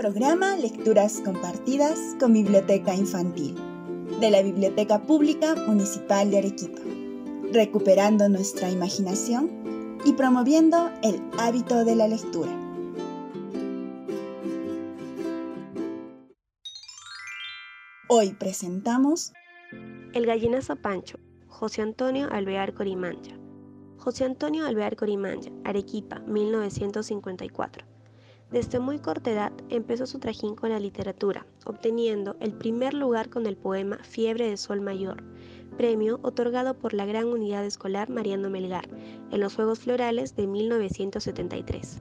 Programa Lecturas Compartidas con Biblioteca Infantil de la Biblioteca Pública Municipal de Arequipa, recuperando nuestra imaginación y promoviendo el hábito de la lectura. Hoy presentamos El gallinazo Pancho, José Antonio Alvear Corimancha. José Antonio Alvear Corimancha, Arequipa, 1954. Desde muy corta edad empezó su trajín con la literatura, obteniendo el primer lugar con el poema Fiebre de Sol Mayor, premio otorgado por la Gran Unidad Escolar Mariano Melgar en los Juegos Florales de 1973.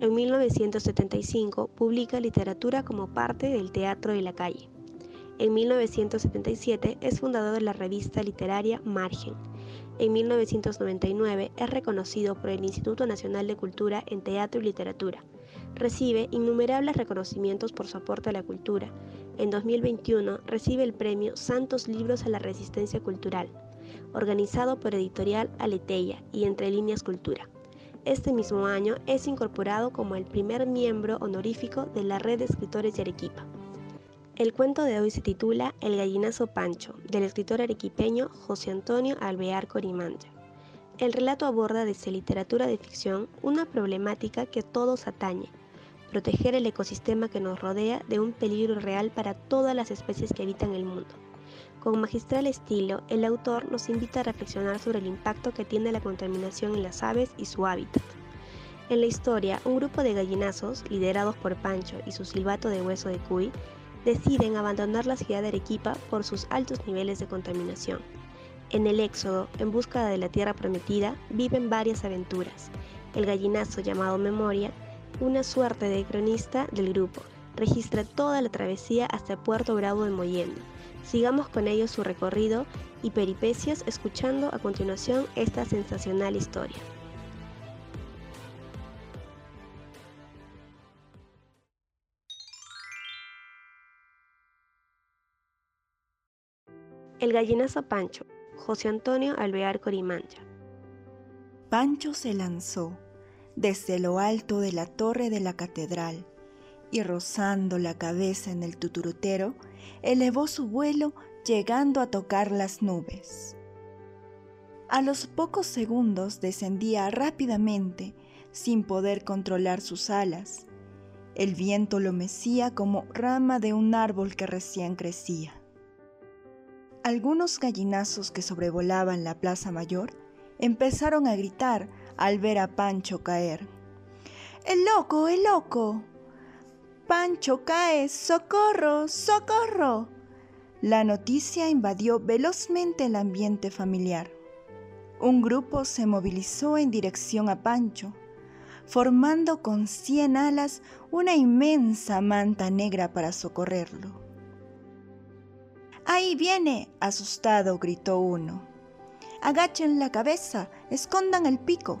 En 1975 publica literatura como parte del Teatro de la Calle. En 1977 es fundador de la revista literaria Margen. En 1999 es reconocido por el Instituto Nacional de Cultura en Teatro y Literatura Recibe innumerables reconocimientos por su aporte a la cultura. En 2021 recibe el premio Santos Libros a la Resistencia Cultural, organizado por Editorial Aleteia y Entre Líneas Cultura. Este mismo año es incorporado como el primer miembro honorífico de la Red de Escritores de Arequipa. El cuento de hoy se titula El gallinazo Pancho, del escritor arequipeño José Antonio Alvear Corimanja. El relato aborda desde literatura de ficción una problemática que todos atañe, proteger el ecosistema que nos rodea de un peligro real para todas las especies que habitan el mundo. Con magistral estilo, el autor nos invita a reflexionar sobre el impacto que tiene la contaminación en las aves y su hábitat. En la historia, un grupo de gallinazos, liderados por Pancho y su silbato de hueso de cuy, deciden abandonar la ciudad de Arequipa por sus altos niveles de contaminación. En el éxodo, en busca de la tierra prometida, viven varias aventuras. El gallinazo llamado Memoria una suerte de cronista del grupo. Registra toda la travesía hasta Puerto Bravo de Mollendo. Sigamos con ellos su recorrido y peripecias escuchando a continuación esta sensacional historia. El gallinazo Pancho, José Antonio Alvear Corimancha. Pancho se lanzó desde lo alto de la torre de la catedral y rozando la cabeza en el tuturutero, elevó su vuelo llegando a tocar las nubes. A los pocos segundos descendía rápidamente sin poder controlar sus alas. El viento lo mecía como rama de un árbol que recién crecía. Algunos gallinazos que sobrevolaban la plaza mayor empezaron a gritar al ver a Pancho caer. ¡El loco, el loco! Pancho cae, socorro, socorro. La noticia invadió velozmente el ambiente familiar. Un grupo se movilizó en dirección a Pancho, formando con cien alas una inmensa manta negra para socorrerlo. Ahí viene, asustado, gritó uno. Agachen la cabeza, escondan el pico,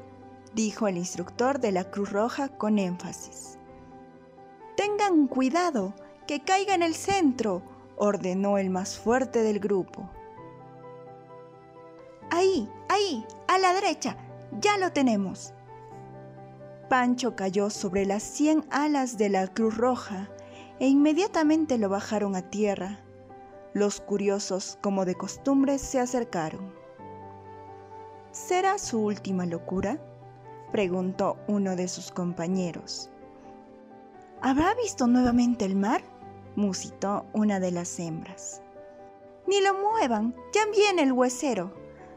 dijo el instructor de la Cruz Roja con énfasis. Tengan cuidado, que caiga en el centro, ordenó el más fuerte del grupo. Ahí, ahí, a la derecha, ya lo tenemos. Pancho cayó sobre las cien alas de la Cruz Roja e inmediatamente lo bajaron a tierra. Los curiosos, como de costumbre, se acercaron. ¿Será su última locura? preguntó uno de sus compañeros. ¿Habrá visto nuevamente el mar? musitó una de las hembras. Ni lo muevan, ya viene el huesero.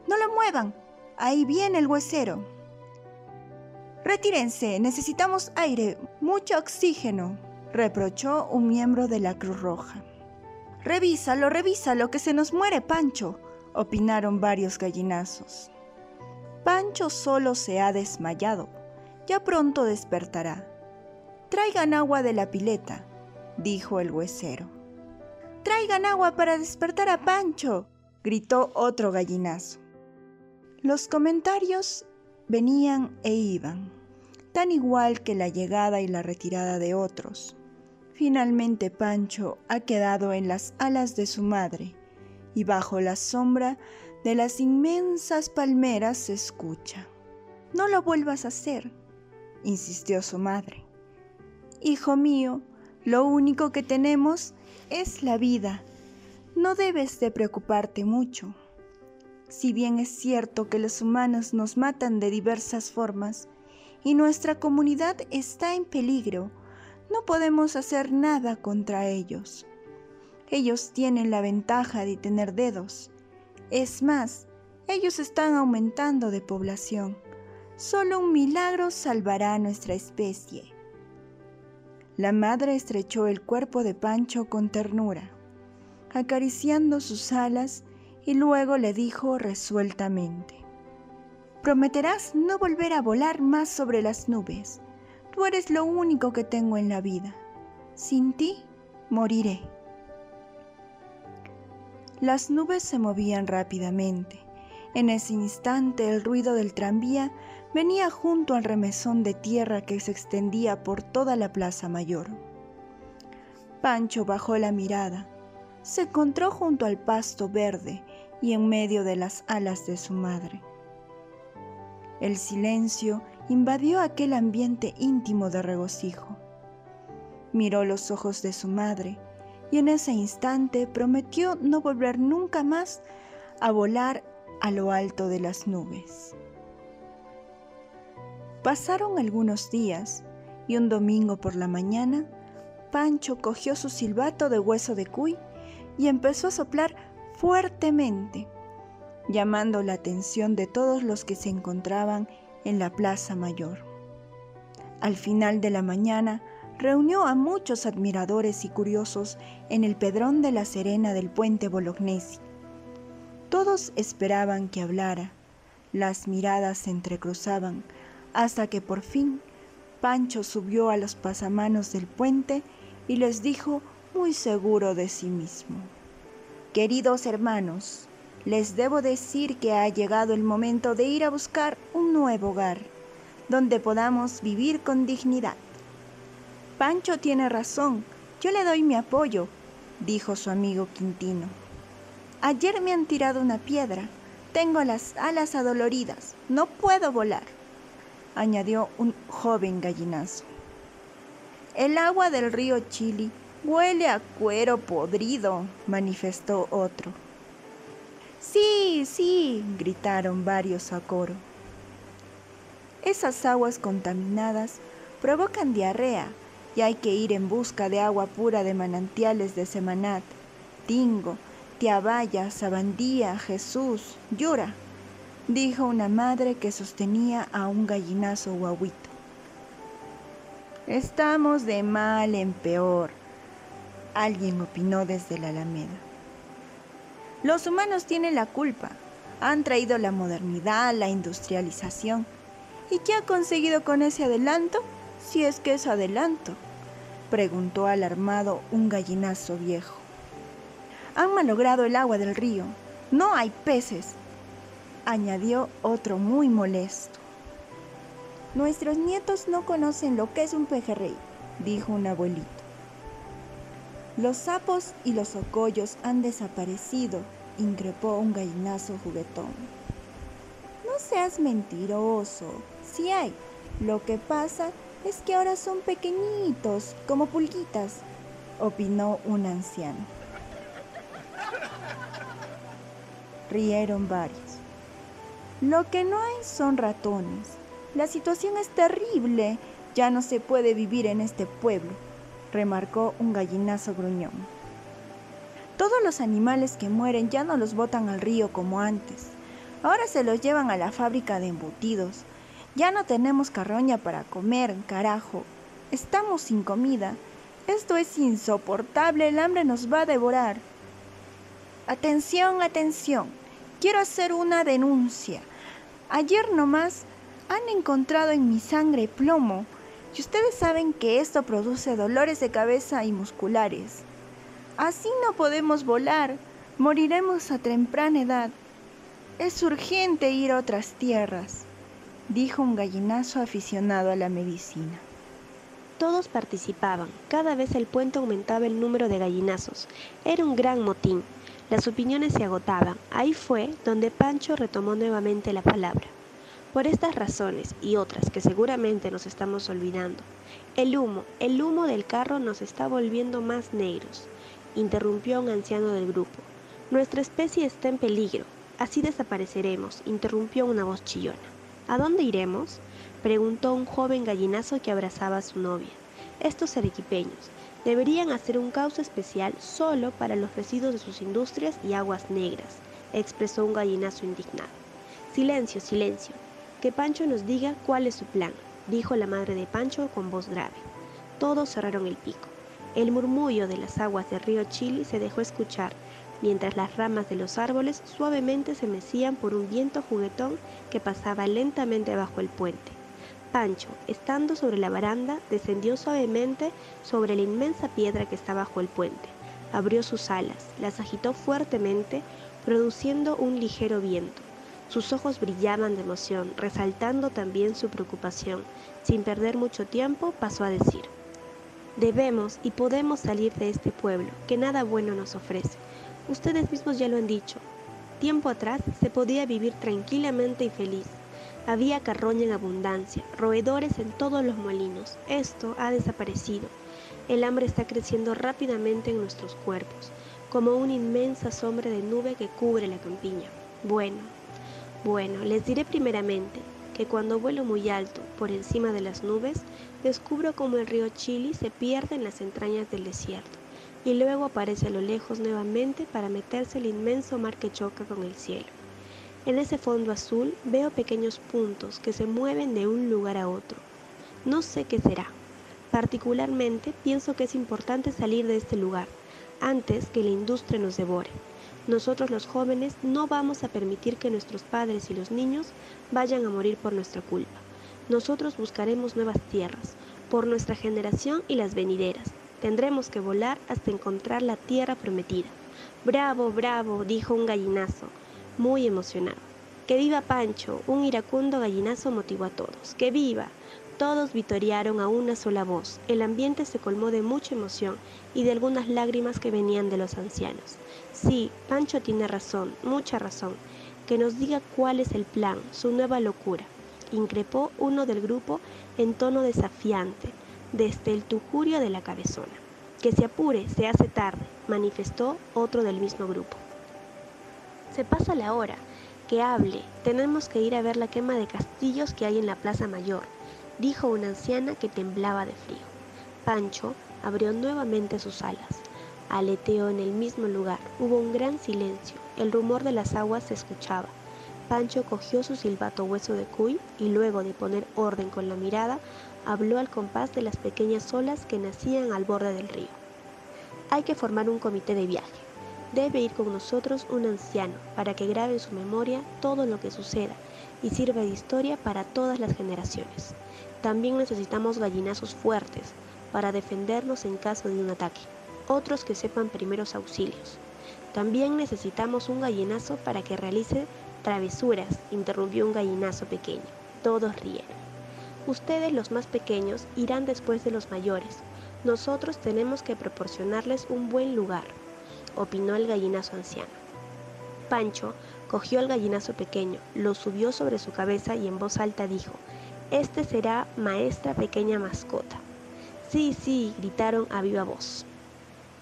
No lo muevan, ahí viene el huesero. Retírense, necesitamos aire, mucho oxígeno, reprochó un miembro de la Cruz Roja. Revísalo, revísalo, que se nos muere Pancho, opinaron varios gallinazos. Pancho solo se ha desmayado. Ya pronto despertará. Traigan agua de la pileta, dijo el huesero. Traigan agua para despertar a Pancho, gritó otro gallinazo. Los comentarios venían e iban, tan igual que la llegada y la retirada de otros. Finalmente Pancho ha quedado en las alas de su madre y bajo la sombra de las inmensas palmeras se escucha. No lo vuelvas a hacer, insistió su madre. Hijo mío, Lo único que tenemos es la vida. No debes de preocuparte mucho. Si bien es cierto que los humanos nos matan de diversas formas y nuestra comunidad está en peligro, no podemos hacer nada contra ellos. Ellos tienen la ventaja de tener dedos. Es más, ellos están aumentando de población. Solo un milagro salvará a nuestra especie. La madre estrechó el cuerpo de Pancho con ternura, acariciando sus alas y luego le dijo resueltamente, Prometerás no volver a volar más sobre las nubes. Tú eres lo único que tengo en la vida. Sin ti, moriré. Las nubes se movían rápidamente. En ese instante el ruido del tranvía venía junto al remesón de tierra que se extendía por toda la plaza mayor. Pancho bajó la mirada. Se encontró junto al pasto verde y en medio de las alas de su madre. El silencio invadió aquel ambiente íntimo de regocijo. Miró los ojos de su madre y en ese instante prometió no volver nunca más a volar a lo alto de las nubes. Pasaron algunos días y un domingo por la mañana, Pancho cogió su silbato de hueso de cuy y empezó a soplar fuertemente, llamando la atención de todos los que se encontraban en la plaza mayor. Al final de la mañana, reunió a muchos admiradores y curiosos en el pedrón de la Serena del puente Bolognesi. Todos esperaban que hablara, las miradas se entrecruzaban, hasta que por fin Pancho subió a los pasamanos del puente y les dijo muy seguro de sí mismo, Queridos hermanos, les debo decir que ha llegado el momento de ir a buscar un nuevo hogar, donde podamos vivir con dignidad. Pancho tiene razón, yo le doy mi apoyo, dijo su amigo Quintino. Ayer me han tirado una piedra, tengo las alas adoloridas, no puedo volar, añadió un joven gallinazo. El agua del río Chili huele a cuero podrido, manifestó otro. Sí, sí, gritaron varios a coro. Esas aguas contaminadas provocan diarrea, y hay que ir en busca de agua pura de manantiales de Semanat, Tingo, Tiabaya, Sabandía, Jesús, Yura, dijo una madre que sostenía a un gallinazo guaguito. Estamos de mal en peor, alguien opinó desde la Alameda. Los humanos tienen la culpa, han traído la modernidad, la industrialización. ¿Y qué ha conseguido con ese adelanto? Si es que es adelanto preguntó alarmado un gallinazo viejo. Han malogrado el agua del río. No hay peces, añadió otro muy molesto. Nuestros nietos no conocen lo que es un pejerrey, dijo un abuelito. Los sapos y los ocollos han desaparecido, increpó un gallinazo juguetón. No seas mentiroso, si hay. Lo que pasa es que ahora son pequeñitos, como pulguitas, opinó un anciano. Rieron varios. Lo que no hay son ratones. La situación es terrible. Ya no se puede vivir en este pueblo, remarcó un gallinazo gruñón. Todos los animales que mueren ya no los botan al río como antes. Ahora se los llevan a la fábrica de embutidos ya no tenemos carroña para comer, carajo. Estamos sin comida. Esto es insoportable, el hambre nos va a devorar. Atención, atención. Quiero hacer una denuncia. Ayer nomás han encontrado en mi sangre plomo y ustedes saben que esto produce dolores de cabeza y musculares. Así no podemos volar, moriremos a temprana edad. Es urgente ir a otras tierras dijo un gallinazo aficionado a la medicina. Todos participaban, cada vez el puente aumentaba el número de gallinazos. Era un gran motín. Las opiniones se agotaban. Ahí fue donde Pancho retomó nuevamente la palabra. Por estas razones y otras que seguramente nos estamos olvidando, el humo, el humo del carro nos está volviendo más negros, interrumpió un anciano del grupo. Nuestra especie está en peligro, así desapareceremos, interrumpió una voz chillona. ¿A dónde iremos? preguntó un joven gallinazo que abrazaba a su novia. Estos arequipeños deberían hacer un cauce especial solo para los residuos de sus industrias y aguas negras, expresó un gallinazo indignado. Silencio, silencio, que Pancho nos diga cuál es su plan, dijo la madre de Pancho con voz grave. Todos cerraron el pico. El murmullo de las aguas del río Chili se dejó escuchar, mientras las ramas de los árboles suavemente se mecían por un viento juguetón que pasaba lentamente bajo el puente. Pancho, estando sobre la baranda, descendió suavemente sobre la inmensa piedra que está bajo el puente. Abrió sus alas, las agitó fuertemente, produciendo un ligero viento. Sus ojos brillaban de emoción, resaltando también su preocupación. Sin perder mucho tiempo, pasó a decir, Debemos y podemos salir de este pueblo, que nada bueno nos ofrece. Ustedes mismos ya lo han dicho. Tiempo atrás se podía vivir tranquilamente y feliz. Había carroña en abundancia, roedores en todos los molinos. Esto ha desaparecido. El hambre está creciendo rápidamente en nuestros cuerpos, como una inmensa sombra de nube que cubre la campiña. Bueno, bueno, les diré primeramente que cuando vuelo muy alto por encima de las nubes, descubro como el río Chili se pierde en las entrañas del desierto y luego aparece a lo lejos nuevamente para meterse el inmenso mar que choca con el cielo. En ese fondo azul veo pequeños puntos que se mueven de un lugar a otro. No sé qué será. Particularmente pienso que es importante salir de este lugar antes que la industria nos devore. Nosotros los jóvenes no vamos a permitir que nuestros padres y los niños vayan a morir por nuestra culpa. Nosotros buscaremos nuevas tierras, por nuestra generación y las venideras. Tendremos que volar hasta encontrar la tierra prometida. Bravo, bravo, dijo un gallinazo muy emocionado. ¡Que viva Pancho! Un iracundo gallinazo motivó a todos. ¡Que viva! Todos vitorearon a una sola voz. El ambiente se colmó de mucha emoción y de algunas lágrimas que venían de los ancianos. Sí, Pancho tiene razón, mucha razón. Que nos diga cuál es el plan, su nueva locura. Increpó uno del grupo en tono desafiante, desde el tujurio de la cabezona. Que se apure, se hace tarde, manifestó otro del mismo grupo. Se pasa la hora. Que hable. Tenemos que ir a ver la quema de castillos que hay en la Plaza Mayor, dijo una anciana que temblaba de frío. Pancho abrió nuevamente sus alas. Aleteó en el mismo lugar. Hubo un gran silencio. El rumor de las aguas se escuchaba. Pancho cogió su silbato hueso de cuy y luego de poner orden con la mirada, habló al compás de las pequeñas olas que nacían al borde del río. Hay que formar un comité de viaje. Debe ir con nosotros un anciano para que grabe en su memoria todo lo que suceda y sirva de historia para todas las generaciones. También necesitamos gallinazos fuertes para defendernos en caso de un ataque, otros que sepan primeros auxilios. También necesitamos un gallinazo para que realice travesuras, interrumpió un gallinazo pequeño. Todos rieron. Ustedes los más pequeños irán después de los mayores. Nosotros tenemos que proporcionarles un buen lugar opinó el gallinazo anciano. Pancho cogió al gallinazo pequeño, lo subió sobre su cabeza y en voz alta dijo, Este será maestra pequeña mascota. Sí, sí, gritaron a viva voz.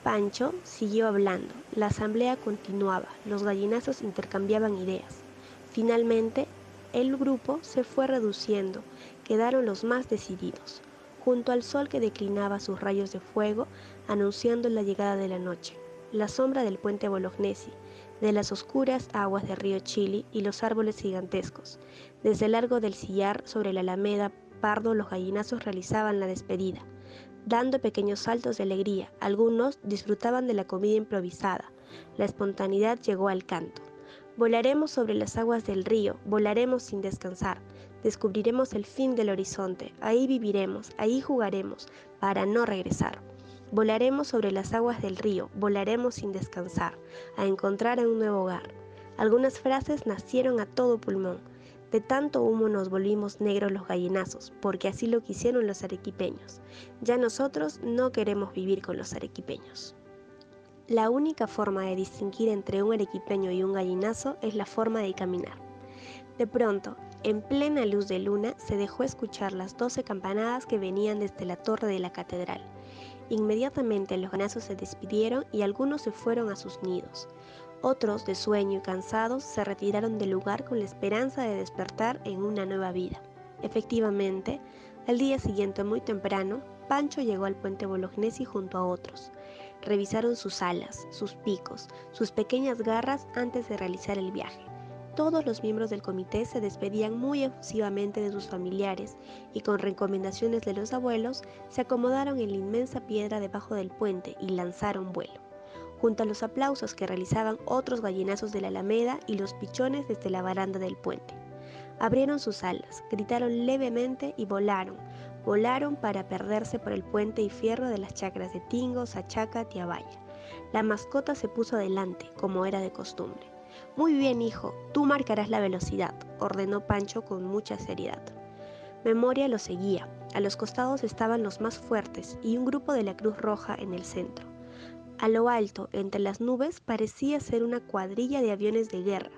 Pancho siguió hablando, la asamblea continuaba, los gallinazos intercambiaban ideas. Finalmente, el grupo se fue reduciendo, quedaron los más decididos, junto al sol que declinaba sus rayos de fuego, anunciando la llegada de la noche la sombra del puente Bolognesi, de las oscuras aguas del río Chili y los árboles gigantescos. Desde el largo del sillar sobre la alameda pardo los gallinazos realizaban la despedida, dando pequeños saltos de alegría. Algunos disfrutaban de la comida improvisada. La espontaneidad llegó al canto. Volaremos sobre las aguas del río, volaremos sin descansar. Descubriremos el fin del horizonte, ahí viviremos, ahí jugaremos, para no regresar. Volaremos sobre las aguas del río, volaremos sin descansar, a encontrar un nuevo hogar. Algunas frases nacieron a todo pulmón. De tanto humo nos volvimos negros los gallinazos, porque así lo quisieron los arequipeños. Ya nosotros no queremos vivir con los arequipeños. La única forma de distinguir entre un arequipeño y un gallinazo es la forma de caminar. De pronto, en plena luz de luna se dejó escuchar las doce campanadas que venían desde la torre de la catedral. Inmediatamente los ganazos se despidieron y algunos se fueron a sus nidos. Otros, de sueño y cansados, se retiraron del lugar con la esperanza de despertar en una nueva vida. Efectivamente, al día siguiente muy temprano, Pancho llegó al puente Bolognesi junto a otros. Revisaron sus alas, sus picos, sus pequeñas garras antes de realizar el viaje. Todos los miembros del comité se despedían muy efusivamente de sus familiares y con recomendaciones de los abuelos se acomodaron en la inmensa piedra debajo del puente y lanzaron vuelo, junto a los aplausos que realizaban otros gallinazos de la alameda y los pichones desde la baranda del puente. Abrieron sus alas, gritaron levemente y volaron, volaron para perderse por el puente y fierro de las chacras de Tingo, Sachaca, Tiabaya. La mascota se puso adelante, como era de costumbre. Muy bien, hijo, tú marcarás la velocidad, ordenó Pancho con mucha seriedad. Memoria lo seguía. A los costados estaban los más fuertes y un grupo de la Cruz Roja en el centro. A lo alto, entre las nubes, parecía ser una cuadrilla de aviones de guerra,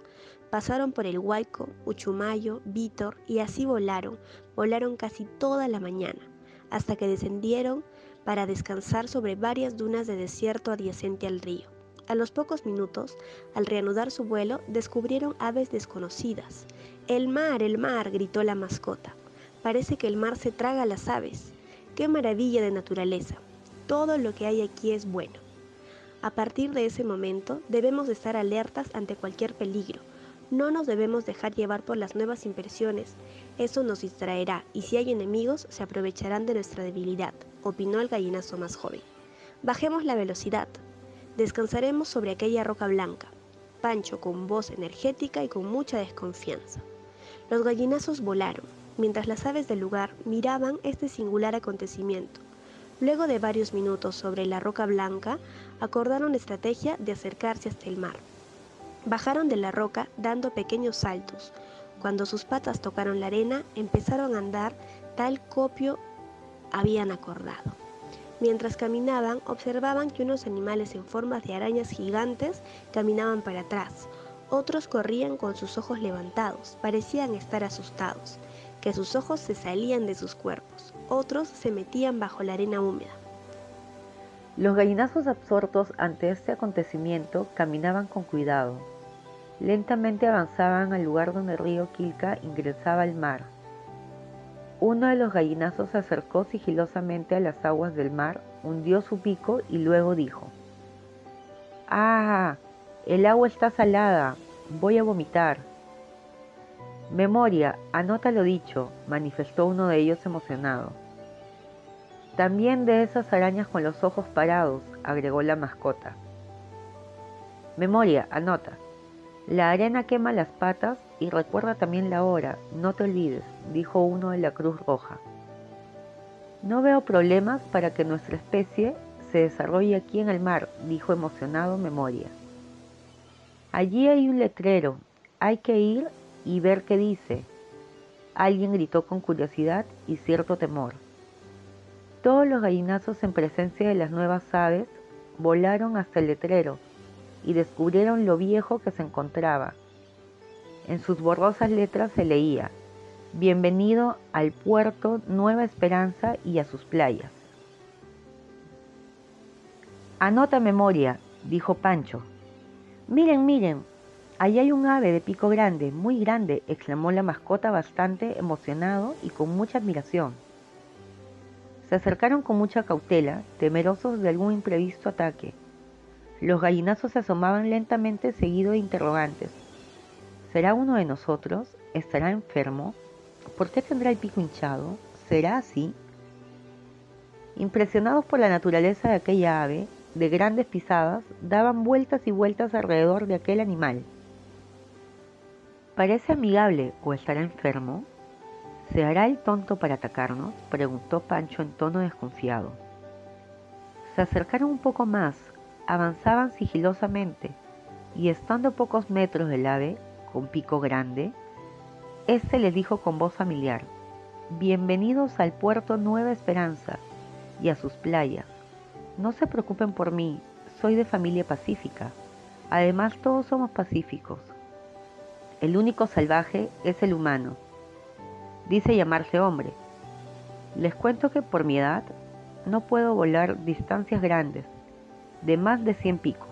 Pasaron por el Huayco, Uchumayo, Vítor y así volaron, volaron casi toda la mañana, hasta que descendieron para descansar sobre varias dunas de desierto adyacente al río. A los pocos minutos, al reanudar su vuelo, descubrieron aves desconocidas. El mar, el mar, gritó la mascota. Parece que el mar se traga a las aves. ¡Qué maravilla de naturaleza! Todo lo que hay aquí es bueno. A partir de ese momento debemos estar alertas ante cualquier peligro, no nos debemos dejar llevar por las nuevas impresiones, eso nos distraerá y si hay enemigos se aprovecharán de nuestra debilidad, opinó el gallinazo más joven. Bajemos la velocidad. Descansaremos sobre aquella roca blanca. Pancho con voz energética y con mucha desconfianza. Los gallinazos volaron, mientras las aves del lugar miraban este singular acontecimiento. Luego de varios minutos sobre la roca blanca, acordaron la estrategia de acercarse hasta el mar. Bajaron de la roca dando pequeños saltos. Cuando sus patas tocaron la arena, empezaron a andar tal copio habían acordado. Mientras caminaban, observaban que unos animales en forma de arañas gigantes caminaban para atrás. Otros corrían con sus ojos levantados, parecían estar asustados, que sus ojos se salían de sus cuerpos. Otros se metían bajo la arena húmeda. Los gallinazos absortos ante este acontecimiento caminaban con cuidado, Lentamente avanzaban al lugar donde el río Quilca ingresaba al mar. Uno de los gallinazos se acercó sigilosamente a las aguas del mar, hundió su pico y luego dijo, ¡Ah! El agua está salada, voy a vomitar. Memoria, anota lo dicho, manifestó uno de ellos emocionado. También de esas arañas con los ojos parados, agregó la mascota. Memoria, anota. La arena quema las patas y recuerda también la hora, no te olvides, dijo uno de la Cruz Roja. No veo problemas para que nuestra especie se desarrolle aquí en el mar, dijo emocionado Memoria. Allí hay un letrero, hay que ir y ver qué dice. Alguien gritó con curiosidad y cierto temor. Todos los gallinazos en presencia de las nuevas aves volaron hasta el letrero y descubrieron lo viejo que se encontraba. En sus borrosas letras se leía, Bienvenido al puerto Nueva Esperanza y a sus playas. Anota memoria, dijo Pancho. Miren, miren, ahí hay un ave de pico grande, muy grande, exclamó la mascota bastante emocionado y con mucha admiración. Se acercaron con mucha cautela, temerosos de algún imprevisto ataque. Los gallinazos se asomaban lentamente seguido de interrogantes. ¿Será uno de nosotros? ¿Estará enfermo? ¿Por qué tendrá el pico hinchado? ¿Será así? Impresionados por la naturaleza de aquella ave, de grandes pisadas, daban vueltas y vueltas alrededor de aquel animal. ¿Parece amigable o estará enfermo? ¿Se hará el tonto para atacarnos? preguntó Pancho en tono desconfiado. Se acercaron un poco más, avanzaban sigilosamente y estando pocos metros del ave, con pico grande, éste les dijo con voz familiar, Bienvenidos al puerto Nueva Esperanza y a sus playas. No se preocupen por mí, soy de familia pacífica. Además todos somos pacíficos. El único salvaje es el humano, Dice llamarse hombre. Les cuento que por mi edad no puedo volar distancias grandes, de más de 100 picos.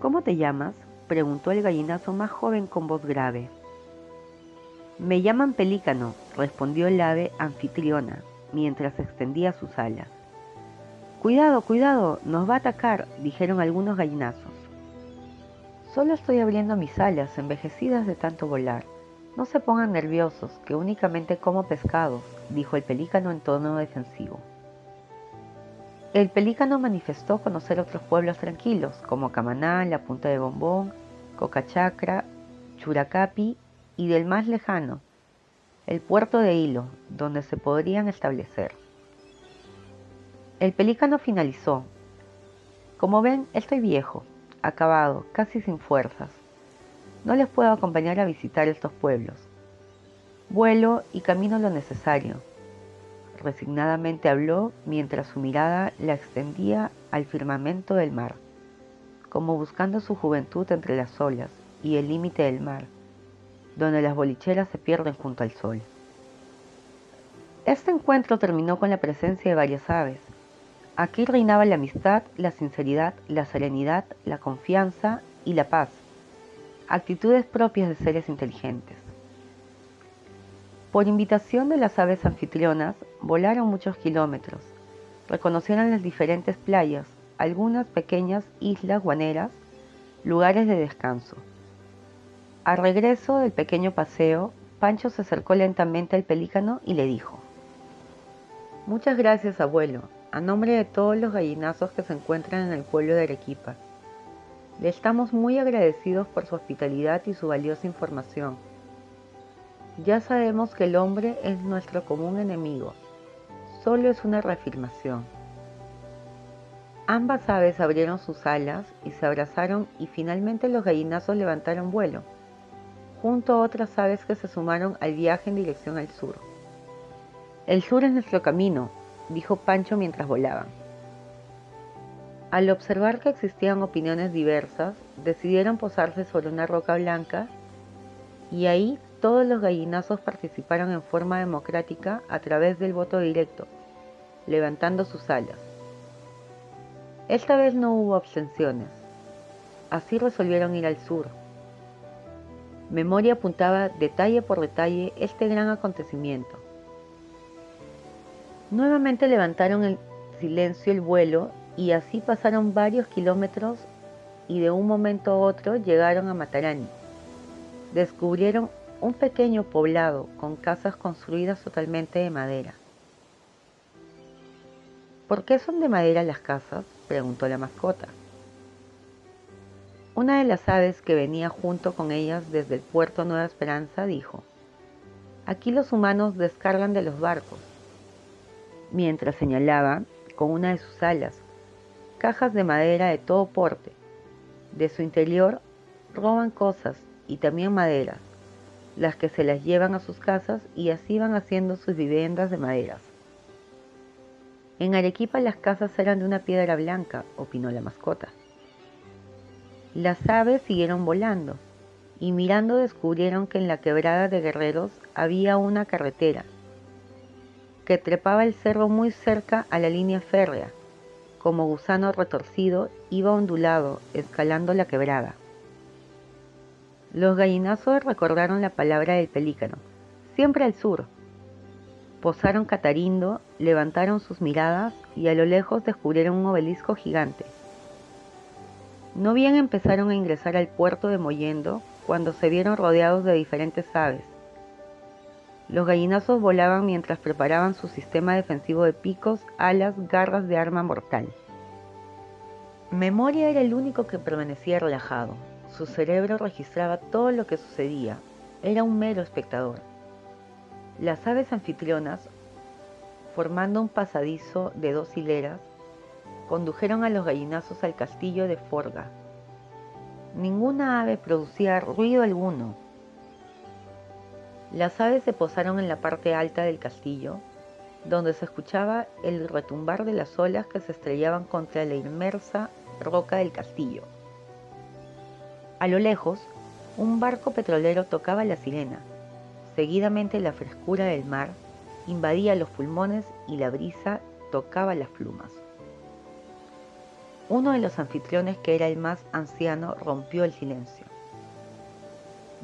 ¿Cómo te llamas? preguntó el gallinazo más joven con voz grave. Me llaman pelícano, respondió el ave anfitriona, mientras extendía sus alas. Cuidado, cuidado, nos va a atacar, dijeron algunos gallinazos. Solo estoy abriendo mis alas, envejecidas de tanto volar. No se pongan nerviosos, que únicamente como pescados, dijo el pelícano en tono defensivo. El pelícano manifestó conocer otros pueblos tranquilos, como Camaná, la Punta de Bombón, Cocachacra, Churacapi y del más lejano, el puerto de Hilo, donde se podrían establecer. El pelícano finalizó. Como ven, estoy viejo, acabado, casi sin fuerzas. No les puedo acompañar a visitar estos pueblos. Vuelo y camino lo necesario Resignadamente habló mientras su mirada la extendía al firmamento del mar, como buscando su juventud entre las olas y el límite del mar, donde las bolicheras se pierden junto al sol. Este encuentro terminó con la presencia de varias aves. Aquí reinaba la amistad, la sinceridad, la serenidad, la confianza y la paz, actitudes propias de seres inteligentes. Por invitación de las aves anfitrionas, volaron muchos kilómetros. Reconocieron las diferentes playas, algunas pequeñas islas guaneras, lugares de descanso. Al regreso del pequeño paseo, Pancho se acercó lentamente al pelícano y le dijo, Muchas gracias, abuelo, a nombre de todos los gallinazos que se encuentran en el pueblo de Arequipa. Le estamos muy agradecidos por su hospitalidad y su valiosa información. Ya sabemos que el hombre es nuestro común enemigo. Solo es una reafirmación. Ambas aves abrieron sus alas y se abrazaron y finalmente los gallinazos levantaron vuelo, junto a otras aves que se sumaron al viaje en dirección al sur. El sur es nuestro camino, dijo Pancho mientras volaban. Al observar que existían opiniones diversas, decidieron posarse sobre una roca blanca y ahí todos los gallinazos participaron en forma democrática a través del voto directo, levantando sus alas. Esta vez no hubo abstenciones. Así resolvieron ir al sur. Memoria apuntaba detalle por detalle este gran acontecimiento. Nuevamente levantaron el silencio el vuelo y así pasaron varios kilómetros y de un momento a otro llegaron a Matarani. Descubrieron un pequeño poblado con casas construidas totalmente de madera. ¿Por qué son de madera las casas? preguntó la mascota. Una de las aves que venía junto con ellas desde el puerto Nueva Esperanza dijo, Aquí los humanos descargan de los barcos, mientras señalaba con una de sus alas cajas de madera de todo porte. De su interior roban cosas y también maderas las que se las llevan a sus casas y así van haciendo sus viviendas de maderas. En Arequipa las casas eran de una piedra blanca, opinó la mascota. Las aves siguieron volando y mirando descubrieron que en la quebrada de Guerreros había una carretera que trepaba el cerro muy cerca a la línea férrea. Como gusano retorcido, iba ondulado, escalando la quebrada. Los gallinazos recordaron la palabra del pelícano, siempre al sur. Posaron Catarindo, levantaron sus miradas y a lo lejos descubrieron un obelisco gigante. No bien empezaron a ingresar al puerto de Mollendo cuando se vieron rodeados de diferentes aves. Los gallinazos volaban mientras preparaban su sistema defensivo de picos, alas, garras de arma mortal. Memoria era el único que permanecía relajado, su cerebro registraba todo lo que sucedía. Era un mero espectador. Las aves anfitrionas, formando un pasadizo de dos hileras, condujeron a los gallinazos al castillo de Forga. Ninguna ave producía ruido alguno. Las aves se posaron en la parte alta del castillo, donde se escuchaba el retumbar de las olas que se estrellaban contra la inmersa roca del castillo. A lo lejos, un barco petrolero tocaba la sirena. Seguidamente la frescura del mar invadía los pulmones y la brisa tocaba las plumas. Uno de los anfitriones, que era el más anciano, rompió el silencio.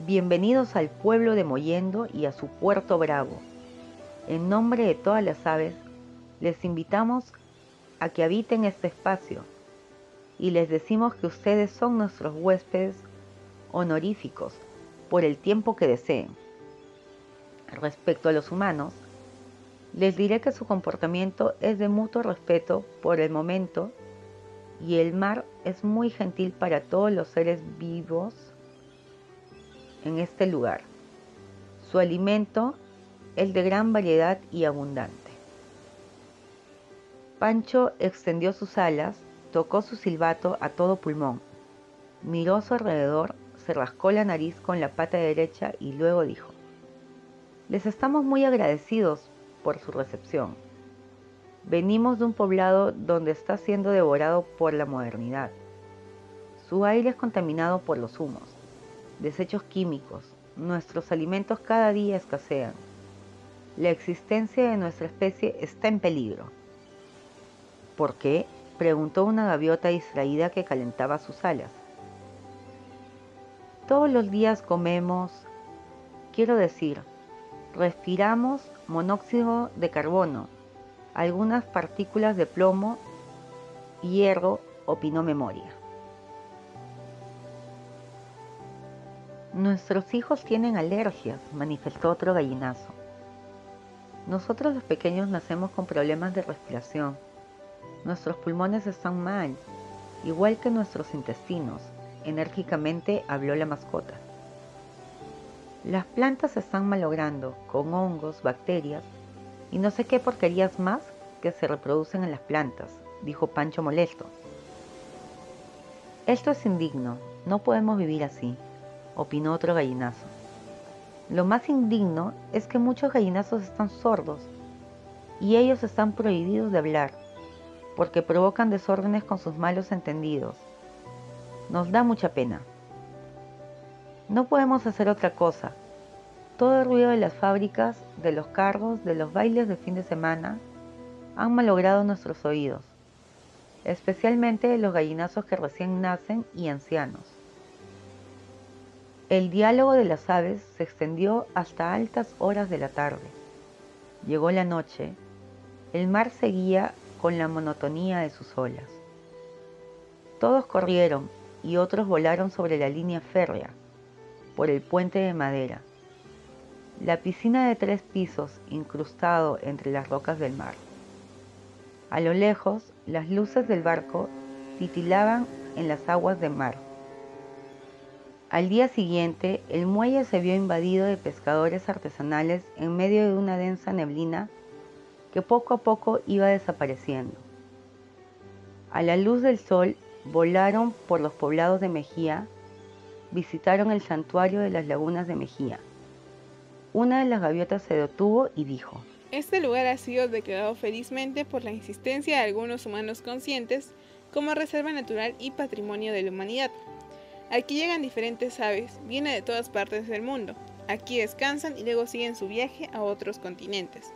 Bienvenidos al pueblo de Moyendo y a su puerto bravo. En nombre de todas las aves, les invitamos a que habiten este espacio y les decimos que ustedes son nuestros huéspedes honoríficos por el tiempo que deseen. Respecto a los humanos, les diré que su comportamiento es de mutuo respeto por el momento y el mar es muy gentil para todos los seres vivos en este lugar. Su alimento es de gran variedad y abundante. Pancho extendió sus alas, tocó su silbato a todo pulmón, miró a su alrededor, se rascó la nariz con la pata derecha y luego dijo, Les estamos muy agradecidos por su recepción. Venimos de un poblado donde está siendo devorado por la modernidad. Su aire es contaminado por los humos, desechos químicos, nuestros alimentos cada día escasean. La existencia de nuestra especie está en peligro. ¿Por qué? Preguntó una gaviota distraída que calentaba sus alas. Todos los días comemos, quiero decir, respiramos monóxido de carbono, algunas partículas de plomo, hierro, opinó Memoria. Nuestros hijos tienen alergias, manifestó otro gallinazo. Nosotros los pequeños nacemos con problemas de respiración. Nuestros pulmones están mal, igual que nuestros intestinos, enérgicamente habló la mascota. Las plantas se están malogrando con hongos, bacterias y no sé qué porquerías más que se reproducen en las plantas, dijo Pancho molesto. Esto es indigno, no podemos vivir así opinó otro gallinazo. Lo más indigno es que muchos gallinazos están sordos y ellos están prohibidos de hablar porque provocan desórdenes con sus malos entendidos. Nos da mucha pena. No podemos hacer otra cosa. Todo el ruido de las fábricas, de los carros, de los bailes de fin de semana, han malogrado nuestros oídos, especialmente los gallinazos que recién nacen y ancianos. El diálogo de las aves se extendió hasta altas horas de la tarde. Llegó la noche. El mar seguía con la monotonía de sus olas. Todos corrieron y otros volaron sobre la línea férrea, por el puente de madera. La piscina de tres pisos incrustado entre las rocas del mar. A lo lejos, las luces del barco titilaban en las aguas de mar. Al día siguiente, el muelle se vio invadido de pescadores artesanales en medio de una densa neblina que poco a poco iba desapareciendo. A la luz del sol, volaron por los poblados de Mejía, visitaron el santuario de las lagunas de Mejía. Una de las gaviotas se detuvo y dijo, Este lugar ha sido declarado felizmente por la insistencia de algunos humanos conscientes como reserva natural y patrimonio de la humanidad. Aquí llegan diferentes aves, vienen de todas partes del mundo. Aquí descansan y luego siguen su viaje a otros continentes.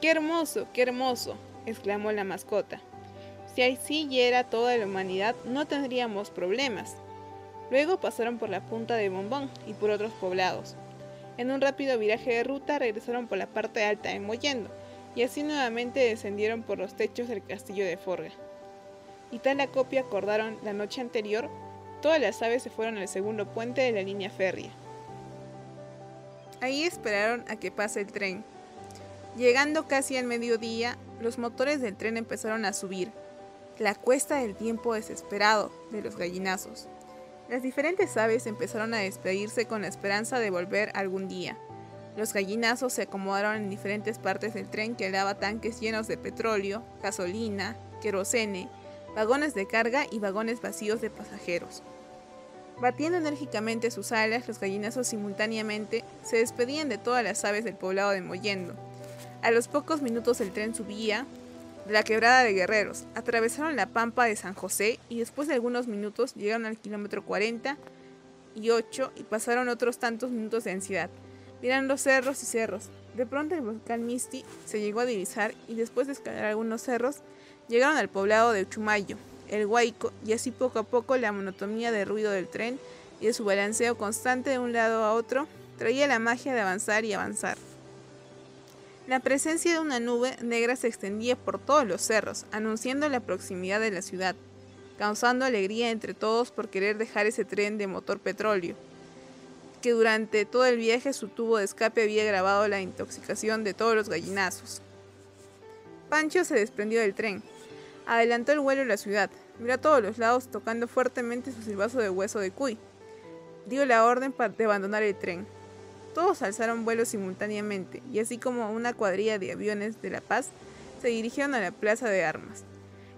¡Qué hermoso, qué hermoso! exclamó la mascota. Si así era toda la humanidad, no tendríamos problemas. Luego pasaron por la punta de Bombón y por otros poblados. En un rápido viraje de ruta regresaron por la parte alta de Moyendo y así nuevamente descendieron por los techos del castillo de Forga. Y tal acopio acordaron la noche anterior Todas las aves se fueron al segundo puente de la línea férrea. Ahí esperaron a que pase el tren. Llegando casi al mediodía, los motores del tren empezaron a subir. La cuesta del tiempo desesperado de los gallinazos. Las diferentes aves empezaron a despedirse con la esperanza de volver algún día. Los gallinazos se acomodaron en diferentes partes del tren que daba tanques llenos de petróleo, gasolina, querosene, vagones de carga y vagones vacíos de pasajeros. Batiendo enérgicamente sus alas, los gallinazos simultáneamente se despedían de todas las aves del poblado de Mollendo. A los pocos minutos el tren subía de la quebrada de Guerreros, atravesaron la pampa de San José y después de algunos minutos llegaron al kilómetro 40 y 8 y pasaron otros tantos minutos de ansiedad, mirando cerros y cerros. De pronto el volcán Misti se llegó a divisar y después de escalar algunos cerros, llegaron al poblado de Chumayo, el Huayco, y así poco a poco la monotonía del ruido del tren y de su balanceo constante de un lado a otro traía la magia de avanzar y avanzar. La presencia de una nube negra se extendía por todos los cerros, anunciando la proximidad de la ciudad, causando alegría entre todos por querer dejar ese tren de motor petróleo, que durante todo el viaje su tubo de escape había grabado la intoxicación de todos los gallinazos. Pancho se desprendió del tren, adelantó el vuelo a la ciudad, miró a todos los lados tocando fuertemente su silbazo de hueso de cuy. Dio la orden de abandonar el tren. Todos alzaron vuelo simultáneamente y así como una cuadrilla de aviones de La Paz, se dirigieron a la plaza de armas.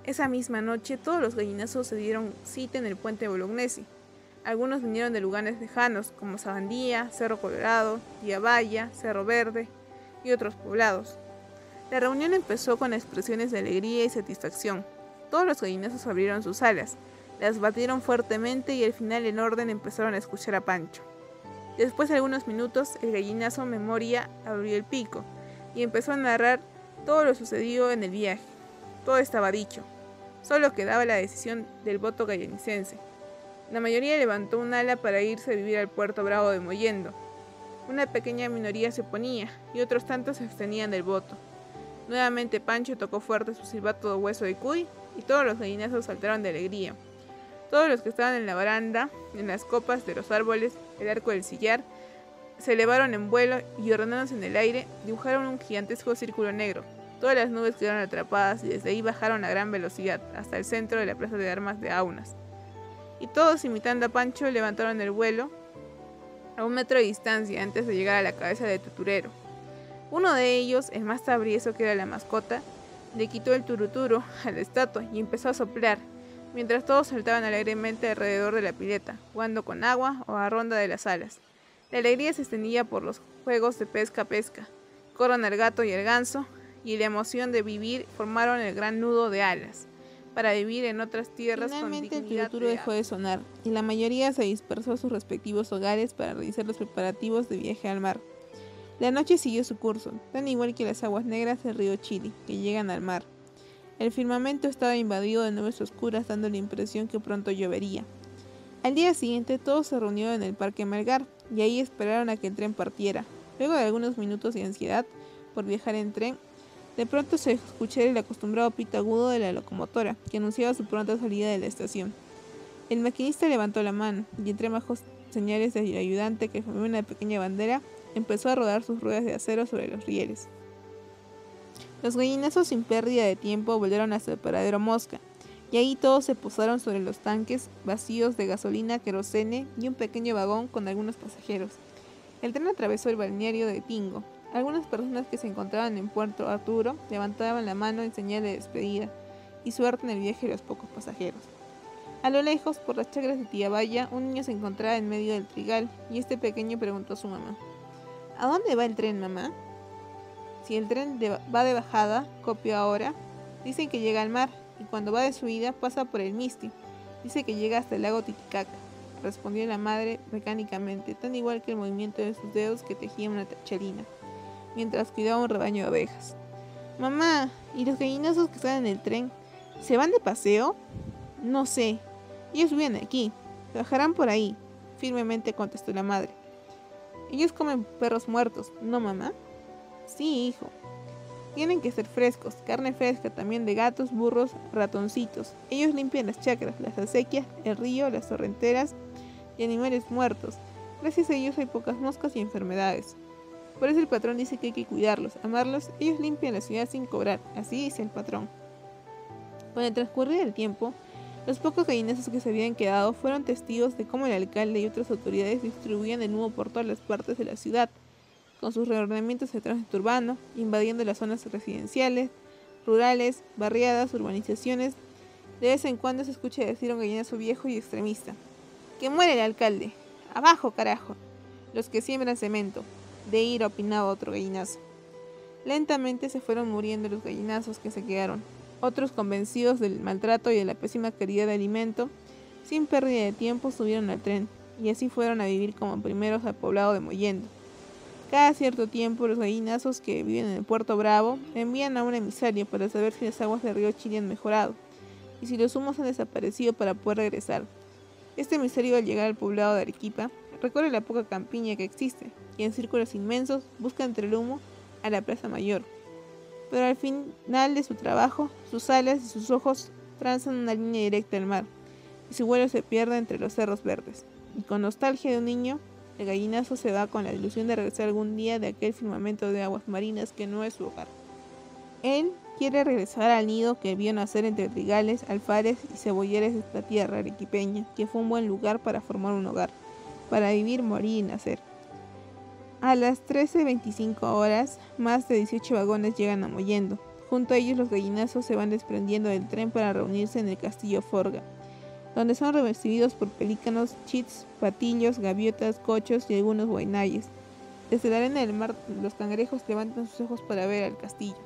Esa misma noche todos los gallinazos se dieron cita en el puente Bolognesi. Algunos vinieron de lugares lejanos como Sabandía, Cerro Colorado, Diabaya, Cerro Verde y otros poblados. La reunión empezó con expresiones de alegría y satisfacción. Todos los gallinazos abrieron sus alas, las batieron fuertemente y al final en orden empezaron a escuchar a Pancho. Después de algunos minutos, el gallinazo Memoria abrió el pico y empezó a narrar todo lo sucedido en el viaje. Todo estaba dicho. Solo quedaba la decisión del voto gallinicense. La mayoría levantó un ala para irse a vivir al puerto bravo de Moyendo. Una pequeña minoría se oponía y otros tantos se abstenían del voto. Nuevamente Pancho tocó fuerte su silbato de hueso de cuy y todos los gallinazos saltaron de alegría. Todos los que estaban en la baranda, en las copas de los árboles, el arco del sillar, se elevaron en vuelo y ordenándose en el aire, dibujaron un gigantesco círculo negro. Todas las nubes quedaron atrapadas y desde ahí bajaron a gran velocidad hasta el centro de la plaza de armas de Aunas. Y todos, imitando a Pancho, levantaron el vuelo a un metro de distancia antes de llegar a la cabeza de Tuturero. Uno de ellos, el más tabrieso que era la mascota, le quitó el turuturo a la estatua y empezó a soplar, mientras todos saltaban alegremente alrededor de la pileta, jugando con agua o a ronda de las alas. La alegría se extendía por los juegos de pesca-pesca. Corran el gato y el ganso, y la emoción de vivir formaron el gran nudo de alas para vivir en otras tierras Finalmente el turuturo dejó de sonar y la mayoría se dispersó a sus respectivos hogares para realizar los preparativos de viaje al mar. La noche siguió su curso, tan igual que las aguas negras del río Chili, que llegan al mar. El firmamento estaba invadido de nubes oscuras dando la impresión que pronto llovería. Al día siguiente todos se reunieron en el Parque Melgar y ahí esperaron a que el tren partiera. Luego de algunos minutos de ansiedad por viajar en tren, de pronto se escuchó el acostumbrado pito agudo de la locomotora, que anunciaba su pronta salida de la estación. El maquinista levantó la mano y entre bajos señales del ayudante que formó una pequeña bandera, empezó a rodar sus ruedas de acero sobre los rieles. Los gallinazos sin pérdida de tiempo volvieron hasta el paradero Mosca, y ahí todos se posaron sobre los tanques vacíos de gasolina, querosene y un pequeño vagón con algunos pasajeros. El tren atravesó el balneario de Tingo. Algunas personas que se encontraban en Puerto Arturo levantaban la mano en señal de despedida y suerte en el viaje de los pocos pasajeros. A lo lejos, por las chacras de Tiabaya, un niño se encontraba en medio del trigal y este pequeño preguntó a su mamá: ¿A dónde va el tren, mamá? Si el tren va de bajada, copio ahora, dicen que llega al mar y cuando va de subida pasa por el Misti. Dice que llega hasta el lago Titicaca, respondió la madre mecánicamente, tan igual que el movimiento de sus dedos que tejía una tacharina, mientras cuidaba un rebaño de abejas. Mamá, ¿y los gallinazos que están en el tren? ¿Se van de paseo? No sé. Ellos vienen aquí. Bajarán por ahí, firmemente contestó la madre. Ellos comen perros muertos, ¿no, mamá? Sí, hijo. Tienen que ser frescos, carne fresca también de gatos, burros, ratoncitos. Ellos limpian las chacras, las acequias, el río, las torrenteras y animales muertos. Gracias a ellos hay pocas moscas y enfermedades. Por eso el patrón dice que hay que cuidarlos, amarlos. Ellos limpian la ciudad sin cobrar, así dice el patrón. Con el transcurrir del tiempo, los pocos gallinazos que se habían quedado fueron testigos de cómo el alcalde y otras autoridades distribuían el humo por todas las partes de la ciudad con sus reordenamientos de tránsito urbano, invadiendo las zonas residenciales, rurales, barriadas, urbanizaciones. De vez en cuando se escucha decir un gallinazo viejo y extremista. ¡Que muere el alcalde! ¡Abajo, carajo! Los que siembran cemento. De ir opinaba otro gallinazo. Lentamente se fueron muriendo los gallinazos que se quedaron. Otros convencidos del maltrato y de la pésima calidad de alimento, sin pérdida de tiempo subieron al tren, y así fueron a vivir como primeros al poblado de Mollendo. Cada cierto tiempo, los gallinazos que viven en el Puerto Bravo envían a un emisario para saber si las aguas del río Chile han mejorado y si los humos han desaparecido para poder regresar. Este emisario al llegar al poblado de Arequipa recorre la poca campiña que existe y en círculos inmensos busca entre el humo a la Plaza Mayor. Pero al final de su trabajo, sus alas y sus ojos trazan una línea directa al mar y su vuelo se pierde entre los cerros verdes. Y con nostalgia de un niño, el gallinazo se va con la ilusión de regresar algún día de aquel firmamento de aguas marinas que no es su hogar. Él quiere regresar al nido que vio nacer entre trigales, alfares y cebolleres de esta tierra arequipeña, que fue un buen lugar para formar un hogar, para vivir, morir y nacer. A las 13.25 horas, más de 18 vagones llegan a Mollendo. Junto a ellos los gallinazos se van desprendiendo del tren para reunirse en el castillo Forga, donde son recibidos por pelícanos, chits, patillos, gaviotas, cochos y algunos guaynayes. Desde la arena del mar, los cangrejos levantan sus ojos para ver al castillo,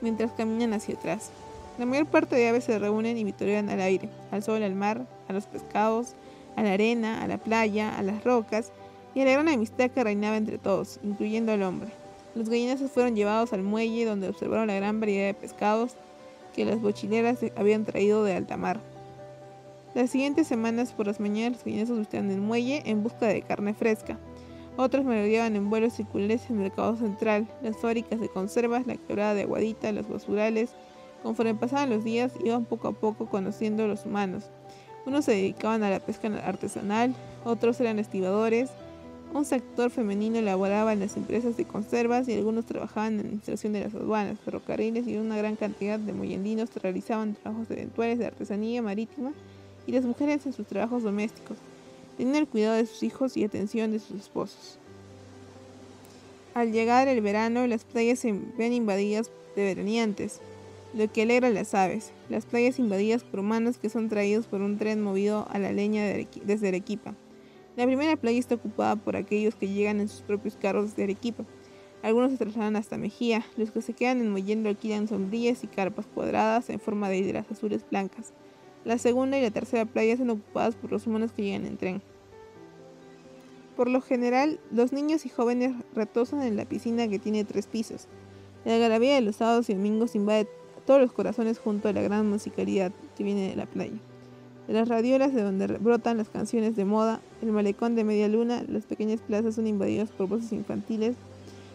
mientras caminan hacia atrás. La mayor parte de aves se reúnen y vitorean al aire, al sol, al mar, a los pescados, a la arena, a la playa, a las rocas y a la gran amistad que reinaba entre todos, incluyendo al hombre. Los gallinazos fueron llevados al muelle donde observaron la gran variedad de pescados que las bochileras habían traído de alta mar. Las siguientes semanas por las mañanas los gallinazos visitaban el muelle en busca de carne fresca. Otros merodeaban en vuelos circulares en el mercado central, las fábricas de conservas, la quebrada de Aguadita, los basurales. Conforme pasaban los días, iban poco a poco conociendo a los humanos. Unos se dedicaban a la pesca artesanal, otros eran estibadores, un sector femenino elaboraba en las empresas de conservas y algunos trabajaban en la administración de las aduanas, ferrocarriles y una gran cantidad de moyendinos realizaban trabajos eventuales de artesanía marítima y las mujeres en sus trabajos domésticos, tenían el cuidado de sus hijos y atención de sus esposos. Al llegar el verano, las playas se ven invadidas de veraneantes, lo que alegra a las aves. Las playas invadidas por humanos que son traídos por un tren movido a la leña desde Arequipa. La primera playa está ocupada por aquellos que llegan en sus propios carros desde Arequipa. Algunos se trasladan hasta Mejía, los que se quedan en Mollendo alquilan sombrillas y carpas cuadradas en forma de hidras azules blancas. La segunda y la tercera playa son ocupadas por los humanos que llegan en tren. Por lo general, los niños y jóvenes retosan en la piscina que tiene tres pisos. La algarabía de los sábados y domingos invade todos los corazones junto a la gran musicalidad que viene de la playa. De las radiolas de donde brotan las canciones de moda, el malecón de media luna, las pequeñas plazas son invadidas por voces infantiles,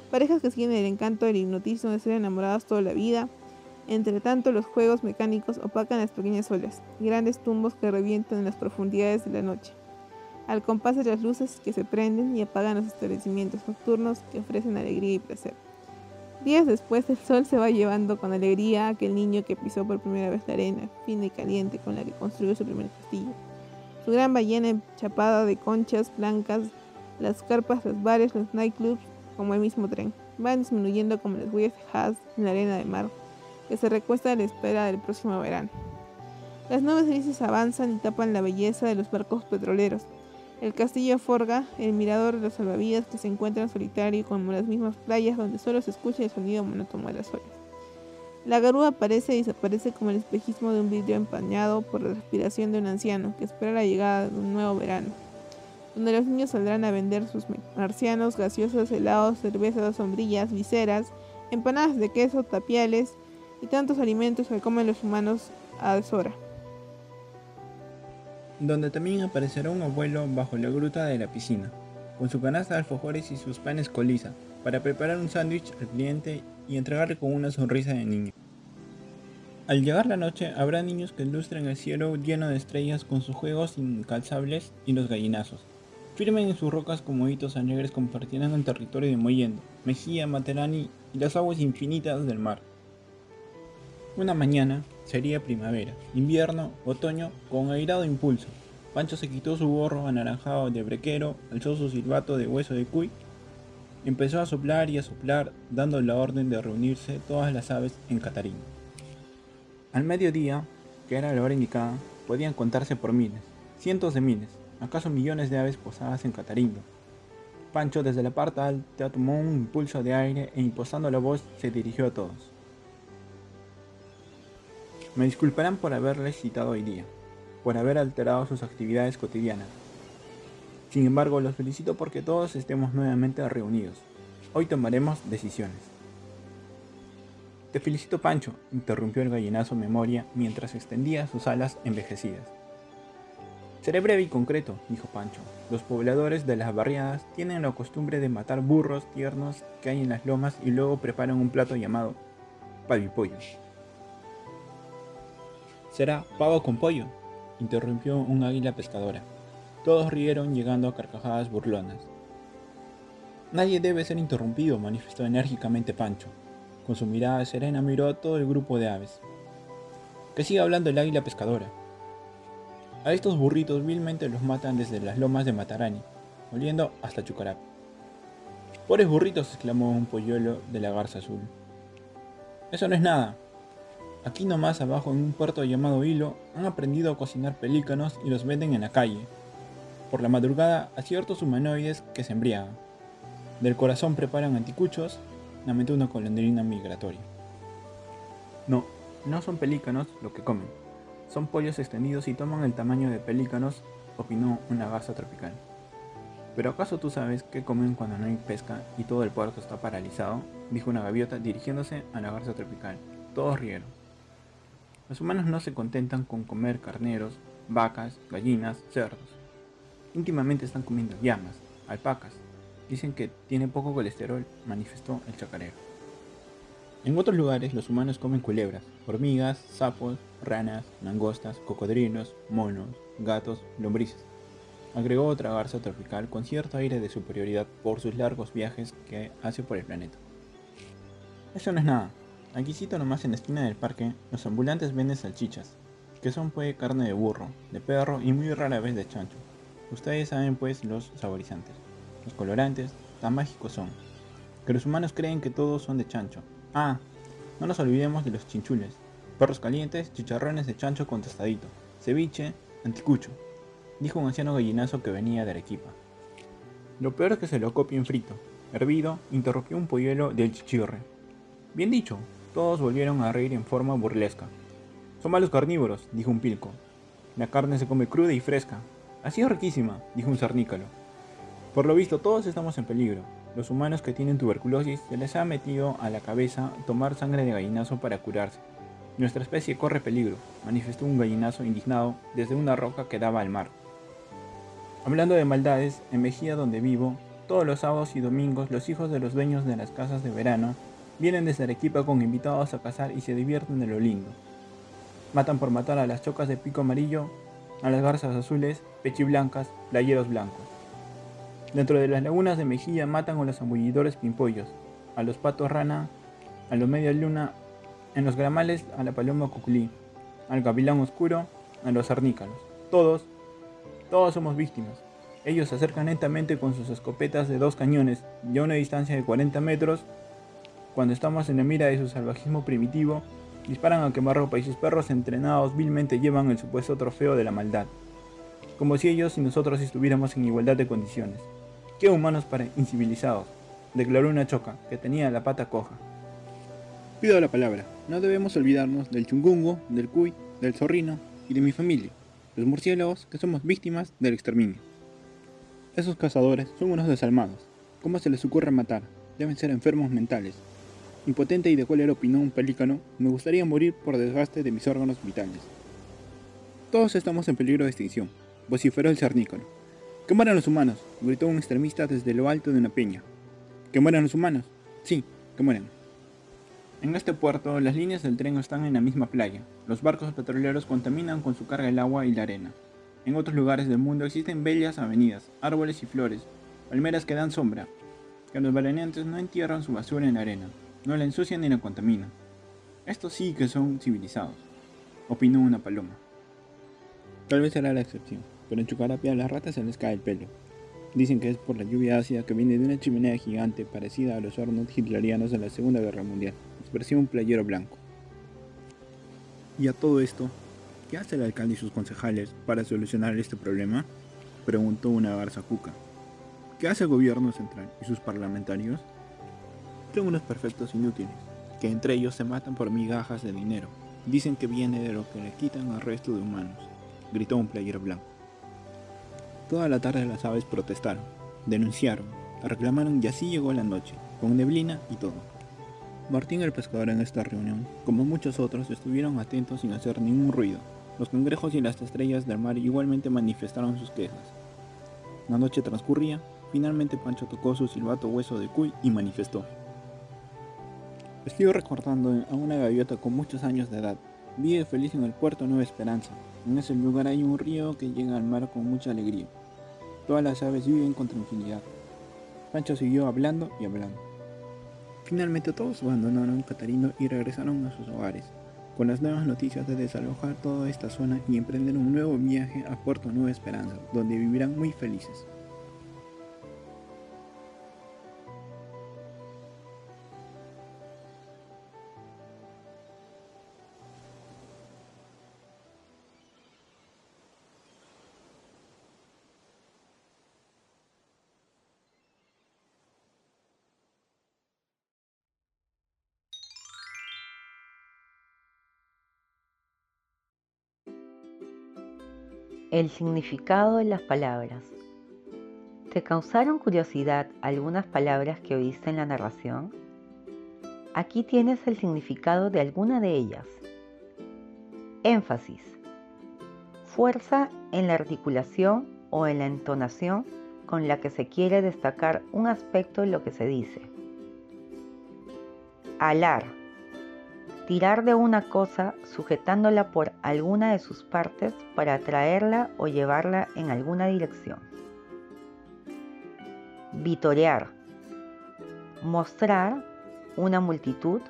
parejas que siguen el encanto del hipnotismo de ser enamoradas toda la vida, entre tanto, los juegos mecánicos opacan las pequeñas olas, grandes tumbos que revientan en las profundidades de la noche, al compás de las luces que se prenden y apagan los establecimientos nocturnos que ofrecen alegría y placer. Días después, el sol se va llevando con alegría a aquel niño que pisó por primera vez la arena, fina y caliente con la que construyó su primer castillo. Su gran ballena chapada de conchas blancas, las carpas, los bares, los nightclubs, como el mismo tren, van disminuyendo como las huellas de en la arena de mar que se recuesta a la espera del próximo verano. Las nubes grises avanzan y tapan la belleza de los barcos petroleros. El castillo Forga, el mirador de los salvavidas que se encuentran solitario como las mismas playas donde solo se escucha el sonido monótono de las olas. La garúa aparece y desaparece como el espejismo de un vidrio empañado por la respiración de un anciano que espera la llegada de un nuevo verano, donde los niños saldrán a vender sus marcianos, gaseosos, helados, cervezas, sombrillas, viseras, empanadas de queso, tapiales, y tantos alimentos que comen los humanos a deshora. Donde también aparecerá un abuelo bajo la gruta de la piscina, con su canasta de alfajores y sus panes coliza, para preparar un sándwich al cliente y entregarle con una sonrisa de niño. Al llegar la noche, habrá niños que ilustren el cielo lleno de estrellas con sus juegos incalzables y los gallinazos. Firmen en sus rocas como hitos alegres compartirán el territorio de Moyendo, Mejía, Materani y las aguas infinitas del mar. Una mañana sería primavera, invierno, otoño, con airado impulso. Pancho se quitó su gorro anaranjado de brequero, alzó su silbato de hueso de cuy, empezó a soplar y a soplar, dando la orden de reunirse todas las aves en Catarín. Al mediodía, que era la hora indicada, podían contarse por miles, cientos de miles, acaso millones de aves posadas en Catarimbo. Pancho desde la parte alta tomó un impulso de aire e imposando la voz se dirigió a todos. Me disculparán por haberles citado hoy día, por haber alterado sus actividades cotidianas. Sin embargo, los felicito porque todos estemos nuevamente reunidos. Hoy tomaremos decisiones. Te felicito, Pancho, interrumpió el gallinazo Memoria mientras extendía sus alas envejecidas. Seré breve y concreto, dijo Pancho. Los pobladores de las barriadas tienen la costumbre de matar burros tiernos que hay en las lomas y luego preparan un plato llamado pavipollo. Será pavo con pollo, interrumpió un águila pescadora. Todos rieron llegando a carcajadas burlonas. Nadie debe ser interrumpido, manifestó enérgicamente Pancho. Con su mirada serena miró a todo el grupo de aves. Que siga hablando el águila pescadora. A estos burritos vilmente los matan desde las lomas de Matarani, oliendo hasta Chucarap. Pobres burritos, exclamó un polluelo de la garza azul. Eso no es nada. Aquí nomás abajo en un puerto llamado Hilo han aprendido a cocinar pelícanos y los venden en la calle. Por la madrugada a ciertos humanoides que se embriagan. Del corazón preparan anticuchos, lamentó una colondrina migratoria. No, no son pelícanos lo que comen. Son pollos extendidos y toman el tamaño de pelícanos, opinó una garza tropical. ¿Pero acaso tú sabes qué comen cuando no hay pesca y todo el puerto está paralizado? dijo una gaviota dirigiéndose a la garza tropical. Todos rieron. Los humanos no se contentan con comer carneros, vacas, gallinas, cerdos. Íntimamente están comiendo llamas, alpacas. Dicen que tiene poco colesterol, manifestó el chacarero. En otros lugares los humanos comen culebras, hormigas, sapos, ranas, langostas, cocodrilos, monos, gatos, lombrices. Agregó otra garza tropical con cierto aire de superioridad por sus largos viajes que hace por el planeta. Eso no es nada. Aquícito nomás en la esquina del parque, los ambulantes venden salchichas, que son pues carne de burro, de perro y muy rara vez de chancho. Ustedes saben pues los saborizantes. Los colorantes tan mágicos son, que los humanos creen que todos son de chancho. Ah, no nos olvidemos de los chinchules, perros calientes, chicharrones de chancho con tostadito, ceviche, anticucho, dijo un anciano gallinazo que venía de Arequipa. Lo peor es que se lo copien frito, hervido, interrumpió un polluelo del chichirre. Bien dicho, todos volvieron a reír en forma burlesca. Son malos carnívoros, dijo un pilco. La carne se come cruda y fresca. Así es riquísima, dijo un cernícalo. Por lo visto, todos estamos en peligro. Los humanos que tienen tuberculosis se les ha metido a la cabeza tomar sangre de gallinazo para curarse. Nuestra especie corre peligro, manifestó un gallinazo indignado desde una roca que daba al mar. Hablando de maldades, en Mejía donde vivo, todos los sábados y domingos los hijos de los dueños de las casas de verano vienen desde Arequipa con invitados a cazar y se divierten de lo lindo. Matan por matar a las chocas de pico amarillo, a las garzas azules, pechiblancas, playeros blancos. Dentro de las lagunas de Mejía matan a los ambullidores pimpollos, a los patos rana, a los media luna, en los gramales a la paloma cuculí, al gavilán oscuro, a los arnícalos. Todos, todos somos víctimas. Ellos se acercan lentamente con sus escopetas de dos cañones y a una distancia de 40 metros, cuando estamos en la mira de su salvajismo primitivo, disparan a quemarropa y sus perros entrenados vilmente llevan el supuesto trofeo de la maldad, como si ellos y nosotros estuviéramos en igualdad de condiciones. ¡Qué humanos para incivilizados! declaró una choca que tenía la pata coja. Pido la palabra. No debemos olvidarnos del chungungo, del cuy, del zorrino y de mi familia, los murciélagos que somos víctimas del exterminio. Esos cazadores son unos desalmados. ¿Cómo se les ocurre matar? Deben ser enfermos mentales. Impotente y de cuál era opinó un pelícano, me gustaría morir por desgaste de mis órganos vitales. Todos estamos en peligro de extinción, vociferó el cernícalo. ¡Que mueran los humanos! gritó un extremista desde lo alto de una peña. ¿Que mueran los humanos? Sí, que mueran. En este puerto, las líneas del tren están en la misma playa. Los barcos petroleros contaminan con su carga el agua y la arena. En otros lugares del mundo existen bellas avenidas, árboles y flores, palmeras que dan sombra, que los veraneantes no entierran su basura en la arena, no la ensucian ni la contaminan. Estos sí que son civilizados, opinó una paloma. Tal vez será la excepción, pero en Chucarapia a las ratas se les cae el pelo. Dicen que es por la lluvia ácida que viene de una chimenea gigante parecida a los hornos hitlerianos de la Segunda Guerra Mundial, expresión un playero blanco. Y a todo esto, ¿qué hace el alcalde y sus concejales para solucionar este problema? Preguntó una garza cuca. ¿Qué hace el gobierno central y sus parlamentarios? Son unos perfectos inútiles, que entre ellos se matan por migajas de dinero. Dicen que viene de lo que le quitan al resto de humanos, gritó un playero blanco. Toda la tarde las aves protestaron, denunciaron, reclamaron y así llegó la noche. con neblina y todo. Martín el pescador en esta reunión, como muchos otros, estuvieron atentos sin hacer ningún ruido. Los cangrejos y las estrellas del mar igualmente manifestaron sus quejas. La noche transcurría, finalmente Pancho tocó su silbato hueso de cuy y manifestó. Estoy recordando a una gaviota con muchos años de edad. Vive feliz en el puerto Nueva Esperanza. En ese lugar hay un río que llega al mar con mucha alegría. Todas las aves viven con tranquilidad. Pancho siguió hablando y hablando. Finalmente todos abandonaron Catarino y regresaron a sus hogares, con las nuevas noticias de desalojar toda esta zona y emprender un nuevo viaje a Puerto Nueva Esperanza, donde vivirán muy felices. El significado de las palabras. ¿Te causaron curiosidad algunas palabras que oíste en la narración? Aquí tienes el significado de alguna de ellas. Énfasis. Fuerza en la articulación o en la entonación con la que se quiere destacar un aspecto de lo que se dice. Alar tirar de una cosa sujetándola por alguna de sus partes para atraerla o llevarla en alguna dirección. Vitorear. Mostrar una multitud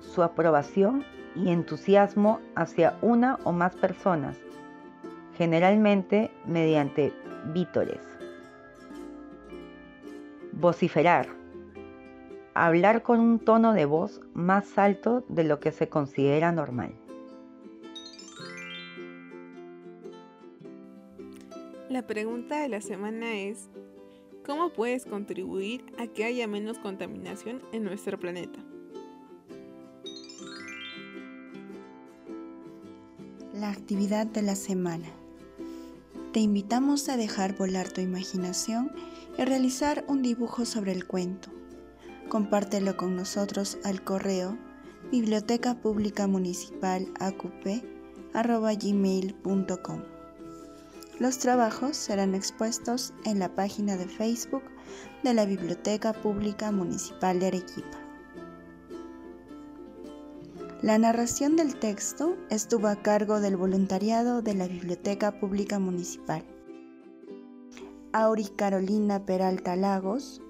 su aprobación y entusiasmo hacia una o más personas, generalmente mediante vítores. Vociferar hablar con un tono de voz más alto de lo que se considera normal. La pregunta de la semana es, ¿cómo puedes contribuir a que haya menos contaminación en nuestro planeta? La actividad de la semana. Te invitamos a dejar volar tu imaginación y realizar un dibujo sobre el cuento compártelo con nosotros al correo biblioteca pública municipal. Los trabajos serán expuestos en la página de Facebook de la Biblioteca Pública Municipal de Arequipa. La narración del texto estuvo a cargo del voluntariado de la Biblioteca Pública Municipal. Auri Carolina Peralta Lagos,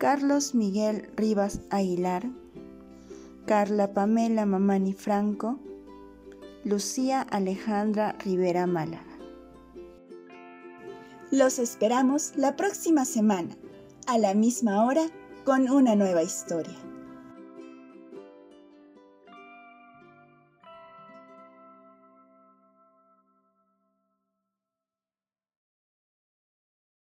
Carlos Miguel Rivas Aguilar, Carla Pamela Mamani Franco, Lucía Alejandra Rivera Málaga. Los esperamos la próxima semana, a la misma hora, con una nueva historia.